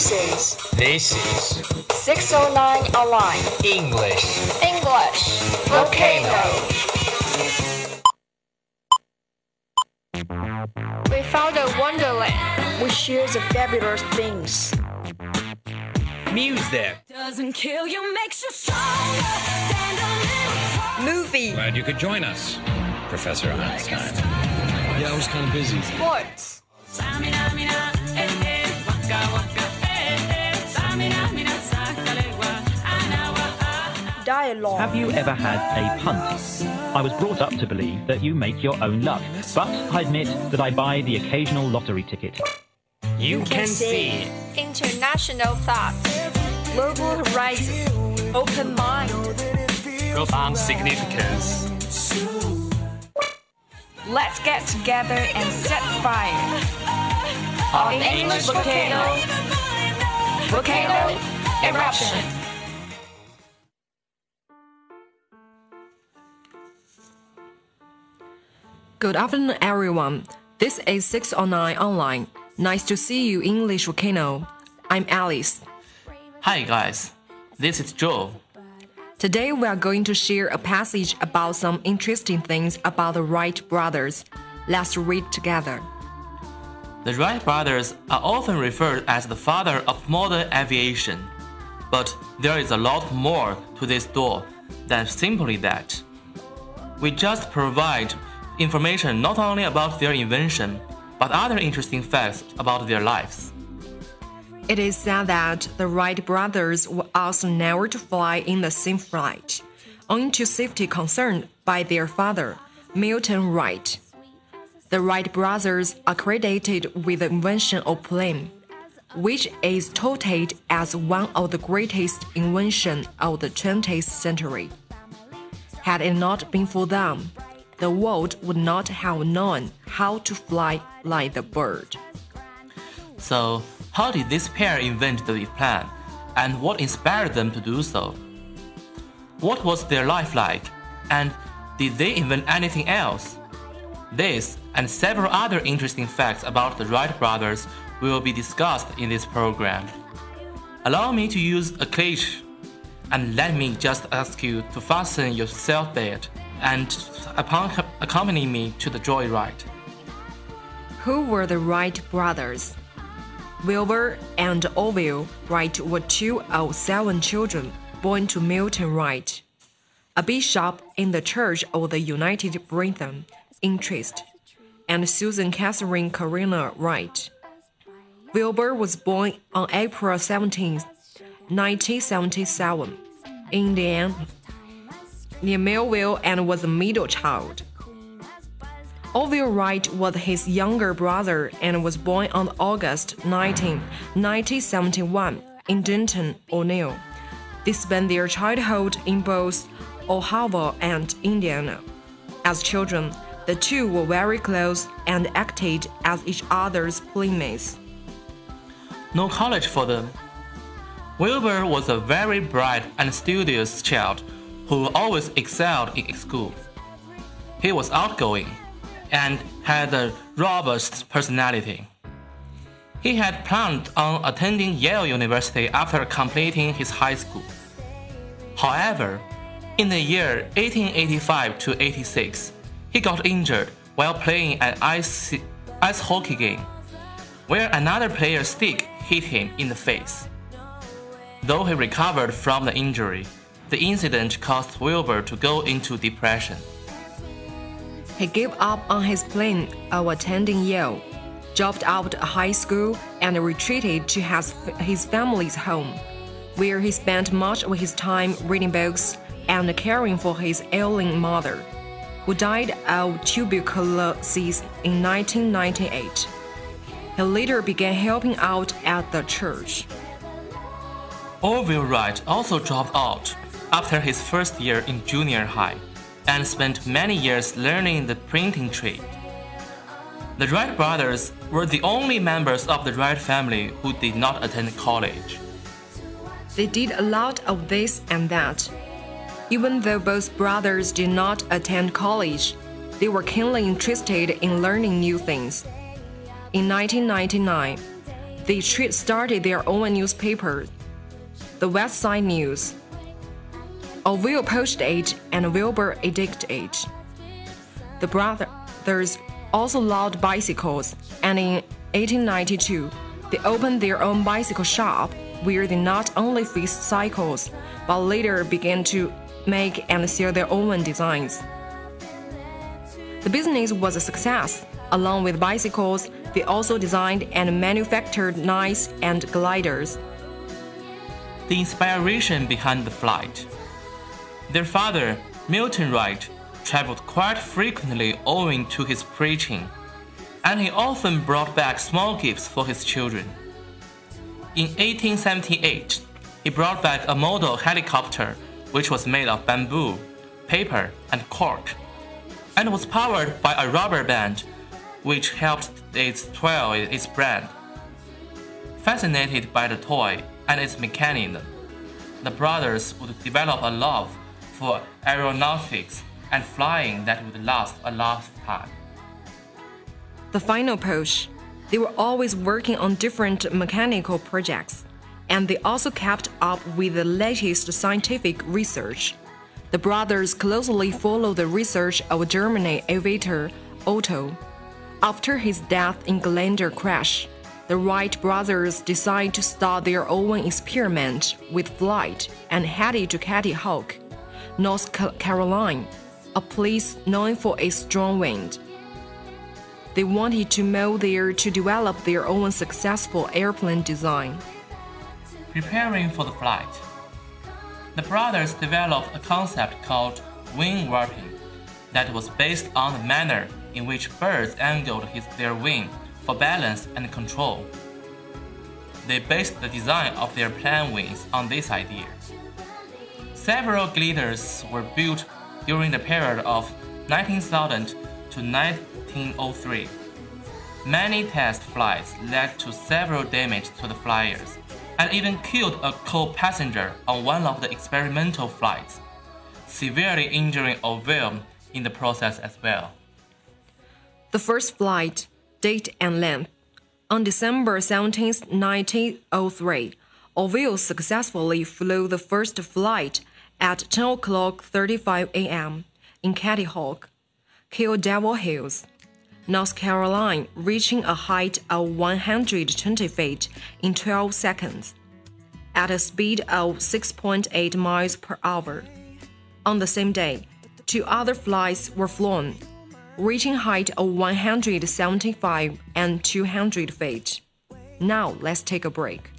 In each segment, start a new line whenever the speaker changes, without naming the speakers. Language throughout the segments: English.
This is
This is
609 Online
English
English Volcano. We found a wonderland which shares the fabulous things.
Music.
Doesn't kill you, makes you stronger. Stand a.
Movie,
Glad you could join us, Professor Einstein. Yeah, I was kind of busy.
sports, dialogue,
Have you ever had a punt? I was brought up to believe that you make your own luck, but I admit that I buy the occasional lottery ticket.
You can see
international thought, global horizon, open mind.
profound significance.
Let's get together and set fire.
On
English volcano, volcano eruption.
Good afternoon, everyone. This is 609 Online. Nice to see you, English Volcano. I'm Alice.
Hi guys, this is Joe.
Today we are going to share a passage about some interesting things about the Wright brothers. Let's read together.
The Wright brothers are often referred as the father of modern aviation, but there is a lot more to this story than simply that. We just provide information not only about their invention, but other interesting facts about their lives.
It is said that the Wright brothers were also never to fly in the same flight, owing to safety concern by their father, Milton Wright. The Wright brothers are credited with the invention of plane, which is touted as one of the greatest inventions of the 20th century. Had it not been for them, the world would not have known how to fly like the bird.
So, how did this pair invent the plan, and what inspired them to do so? What was their life like, and did they invent anything else? This and several other interesting facts about the Wright brothers will be discussed in this program. Allow me to use a cliche, and let me just ask you to fasten your seatbelt and upon accompany me to the joyride.
Who were the Wright brothers? Wilbur and Orville Wright were two of seven children born to Milton Wright, a bishop in the Church of the United Brethren in Christ, and Susan Catherine Koerner Wright. Wilbur was born on April 17, 1977, in Indiana, near Millville, and was a middle child. Orville Wright was his younger brother and was born on August 19, 1971, in Dayton, Ohio. They spent their childhood in both Ohio and Indiana. As children, the two were very close and acted as each other's playmates.
No college for them. Wilbur was a very bright and studious child who always excelled in school. He was outgoing and had a robust personality. He had planned on attending Yale University after completing his high school. However, in the year 1885 to 86, he got injured while playing an ice, ice hockey game, where another player's stick hit him in the face. Though he recovered from the injury, the incident caused Wilbur to go into depression.
He gave up on his plan of attending Yale, dropped out of high school, and retreated to his, his family's home, where he spent much of his time reading books and caring for his ailing mother, who died of tuberculosis in 1998. He later began helping out at the church.
Orville Wright also dropped out after his first year in junior high and spent many years learning the printing trade. The Wright brothers were the only members of the Wright family who did not attend college.
They did a lot of this and that. Even though both brothers did not attend college, they were keenly interested in learning new things. In 1999, they started their own newspaper, the West Side News. Orville poached age and Wilbur addicted it. The brothers also loved bicycles, and in 1892, they opened their own bicycle shop where they not only fixed cycles, but later began to make and sell their own designs. The business was a success. Along with bicycles, they also designed and manufactured knives and gliders.
The inspiration behind the flight. Their father, Milton Wright, traveled quite frequently owing to his preaching, and he often brought back small gifts for his children. In 1878, he brought back a model helicopter which was made of bamboo, paper, and cork, and was powered by a rubber band which helped it swell its brand. Fascinated by the toy and its mechanism, the brothers would develop a love for aeronautics and flying that would last a lifetime.
The final push, they were always working on different mechanical projects, and they also kept up with the latest scientific research. The brothers closely followed the research of German aviator Otto. After his death in Glendale crash, the Wright brothers decided to start their own experiment with flight and headed to Kitty Hawk, North Carolina, a place known for its strong wind. They wanted to move there to develop their own successful airplane design.
Preparing for the flight, the brothers developed a concept called wing warping that was based on the manner in which birds angled his, their wing for balance and control. They based the design of their plane wings on this idea. Several gliders were built during the period of 1900 to 1903. Many test flights led to several damage to the flyers, and even killed a co-passenger on one of the experimental flights, severely injuring Orville in the process as well.
The first flight, date and length. On December 17, 1903, Orville successfully flew the first flight at 10 o'clock 35 a.m. in Kitty Hawk, Kill Devil Hills, North Carolina, reaching a height of 120 feet in 12 seconds, at a speed of 6.8 miles per hour. On the same day, two other flights were flown, reaching height of 175 and 200 feet. Now let's take a break.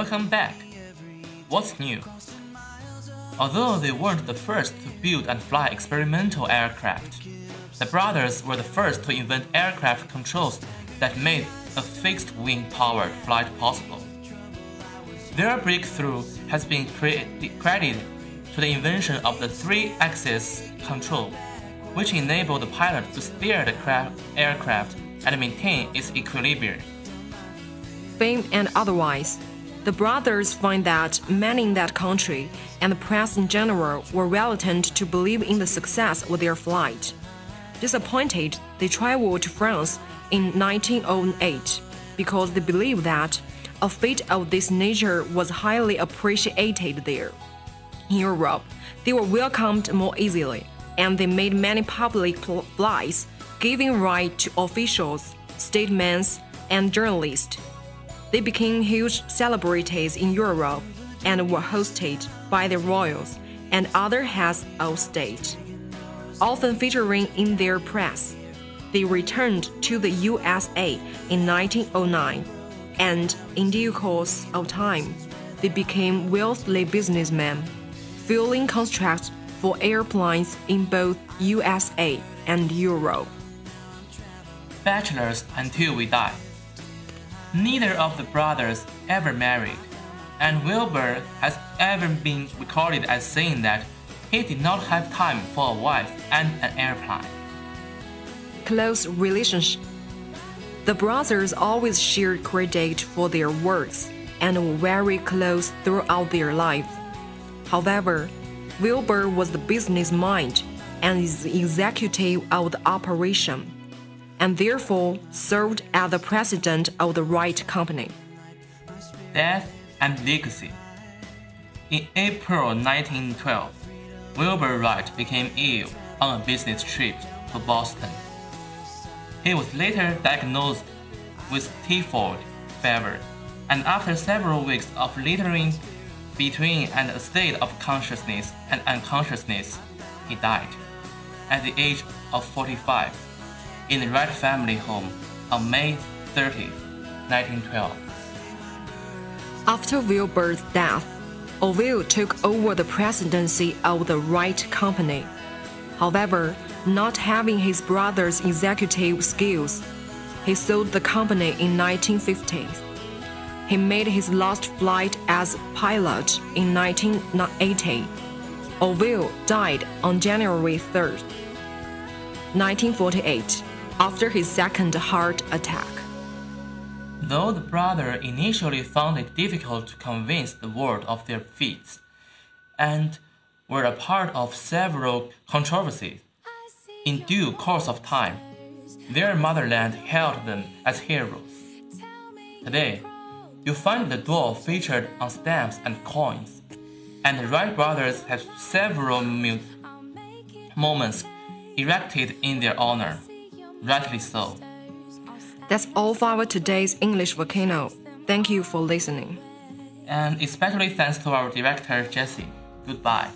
Welcome back. What's new? Although they weren't the first to build and fly experimental aircraft, the brothers were the first to invent aircraft controls that made a fixed wing powered flight possible. Their breakthrough has been credited to the invention of the three axis control, which enabled the pilot to steer the craft aircraft and maintain its equilibrium.
Fame and otherwise, the brothers find that many in that country and the press in general were reluctant to believe in the success of their flight. Disappointed, they traveled to France in 1908 because they believed that a feat of this nature was highly appreciated there. In Europe, they were welcomed more easily, and they made many public flights, giving right to officials, statesmen, and journalists. They became huge celebrities in Europe and were hosted by the royals and other heads of state. Often featuring in their press, they returned to the USA in 1909, and in due course of time, they became wealthy businessmen, filling contracts for airplanes in both USA and Europe.
Bachelors until we die. Neither of the brothers ever married, and Wilbur has ever been recorded as saying that he did not have time for a wife and an airplane.
Close relationship. The brothers always shared credit for their works and were very close throughout their lives. However, Wilbur was the business mind and is the executive of the operation and therefore served as the president of the Wright Company.
Death and Legacy In April 1912, Wilbur Wright became ill on a business trip to Boston. He was later diagnosed with typhoid fever, and after several weeks of littering between an state of consciousness and unconsciousness, he died at the age of 45 in the Wright family home on May 30, 1912.
After Wilbur's death, Orville took over the presidency of the Wright Company. However, not having his brother's executive skills, he sold the company in 1950. He made his last flight as pilot in 1980. Orville died on January 3, 1948 after his second heart attack.
Though the brothers initially found it difficult to convince the world of their feats, and were a part of several controversies, in due course of time, their motherland hailed them as heroes. Today, you find the duo featured on stamps and coins, and the Wright brothers have several monuments erected in their honor rightly so.
That's all for our today's English volcano. Thank you for listening.
And especially thanks to our director, Jesse. Goodbye.